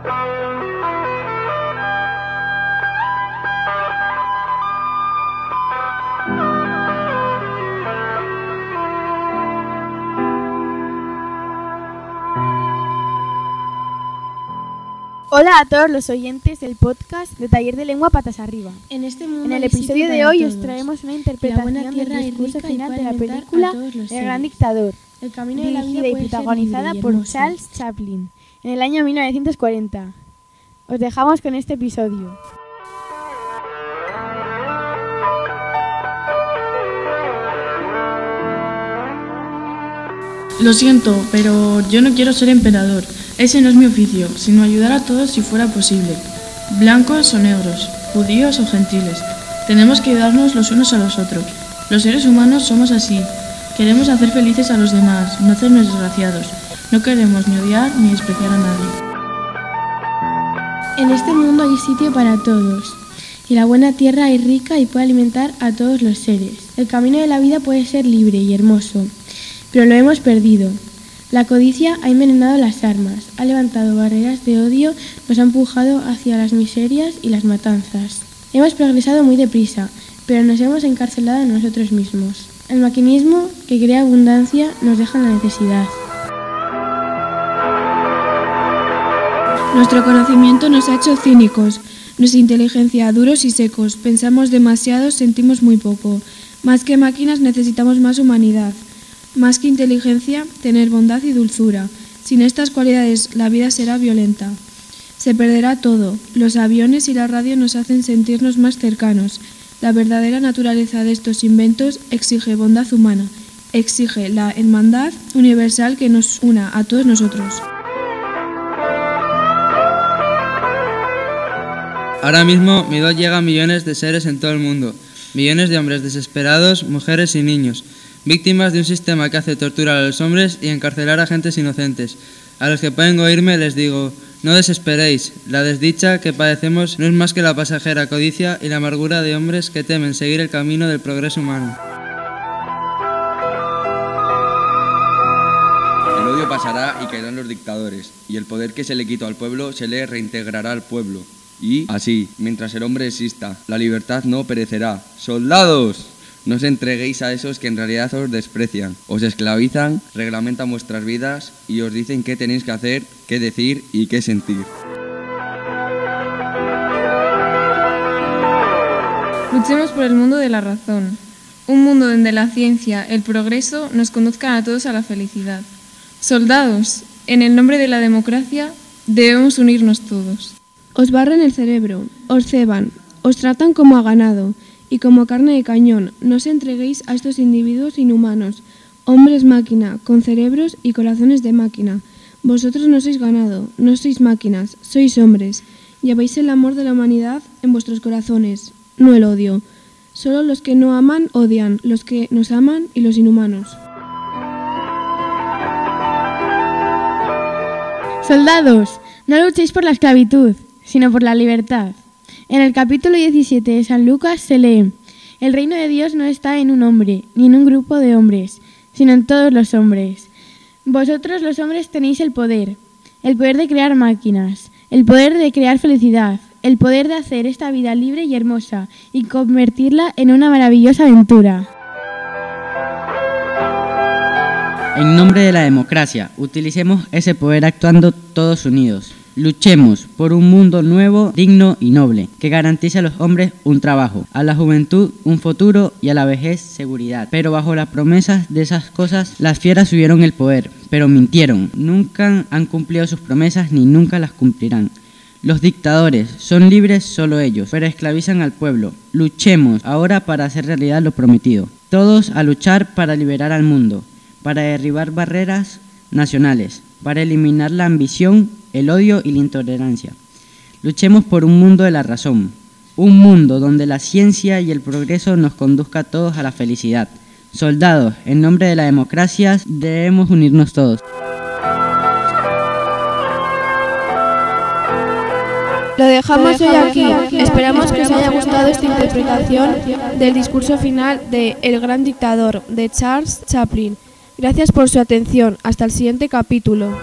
Hola a todos los oyentes del podcast de Taller de Lengua Patas Arriba. En este mundo En el episodio de hoy todos. os traemos una La interpretación del discurso final de la película El Gran. Dictador, El camino de la vida dirigida y protagonizada por. Charles Chaplin en el año 1940. Os dejamos con este episodio. Lo siento, pero yo no quiero ser emperador. Ese no es mi oficio, sino ayudar a todos si fuera posible. Blancos o negros, judíos o gentiles. Tenemos que ayudarnos los unos a los otros. Los seres humanos somos así. Queremos hacer felices a los demás, no hacernos desgraciados. No queremos ni odiar ni despreciar a nadie. En este mundo hay sitio para todos. Y la buena tierra es rica y puede alimentar a todos los seres. El camino de la vida puede ser libre y hermoso, pero lo hemos perdido. La codicia ha envenenado las armas, ha levantado barreras de odio, nos ha empujado hacia las miserias y las matanzas. Hemos progresado muy deprisa, pero nos hemos encarcelado en nosotros mismos. El maquinismo que crea abundancia nos deja en la necesidad. Nuestro conocimiento nos ha hecho cínicos, nuestra inteligencia duros y secos, pensamos demasiado, sentimos muy poco. Más que máquinas necesitamos más humanidad, más que inteligencia, tener bondad y dulzura. Sin estas cualidades la vida será violenta. Se perderá todo. Los aviones y la radio nos hacen sentirnos más cercanos. La verdadera naturaleza de estos inventos exige bondad humana, exige la hermandad universal que nos una a todos nosotros. Ahora mismo mi voz llega a millones de seres en todo el mundo, millones de hombres desesperados, mujeres y niños, víctimas de un sistema que hace torturar a los hombres y encarcelar a gentes inocentes. A los que pueden oírme les digo, no desesperéis, la desdicha que padecemos no es más que la pasajera codicia y la amargura de hombres que temen seguir el camino del progreso humano. El odio pasará y caerán los dictadores, y el poder que se le quitó al pueblo se le reintegrará al pueblo. Y así, mientras el hombre exista, la libertad no perecerá. ¡Soldados! No os entreguéis a esos que en realidad os desprecian, os esclavizan, reglamentan vuestras vidas y os dicen qué tenéis que hacer, qué decir y qué sentir. Luchemos por el mundo de la razón, un mundo donde la ciencia, el progreso nos conduzcan a todos a la felicidad. Soldados, en el nombre de la democracia debemos unirnos todos. Os barren el cerebro, os ceban, os tratan como a ganado y como carne de cañón. No os entreguéis a estos individuos inhumanos, hombres máquina, con cerebros y corazones de máquina. Vosotros no sois ganado, no sois máquinas, sois hombres. Lleváis el amor de la humanidad en vuestros corazones, no el odio. Solo los que no aman odian, los que nos aman y los inhumanos. Soldados, no luchéis por la esclavitud, sino por la libertad. En el capítulo 17 de San Lucas se lee, El reino de Dios no está en un hombre, ni en un grupo de hombres, sino en todos los hombres. Vosotros los hombres tenéis el poder, el poder de crear máquinas, el poder de crear felicidad, el poder de hacer esta vida libre y hermosa y convertirla en una maravillosa aventura. En nombre de la democracia, utilicemos ese poder actuando todos unidos. Luchemos por un mundo nuevo, digno y noble, que garantice a los hombres un trabajo, a la juventud un futuro y a la vejez seguridad. Pero bajo las promesas de esas cosas, las fieras subieron el poder, pero mintieron. Nunca han cumplido sus promesas ni nunca las cumplirán. Los dictadores son libres solo ellos, pero esclavizan al pueblo. Luchemos ahora para hacer realidad lo prometido. Todos a luchar para liberar al mundo, para derribar barreras nacionales, para eliminar la ambición, el odio y la intolerancia. Luchemos por un mundo de la razón, un mundo donde la ciencia y el progreso nos conduzca a todos a la felicidad. Soldados, en nombre de la democracia debemos unirnos todos. Lo dejamos hoy aquí. Esperamos que os haya gustado esta interpretación del discurso final de El gran dictador de Charles Chaplin. Gracias por su atención. Hasta el siguiente capítulo.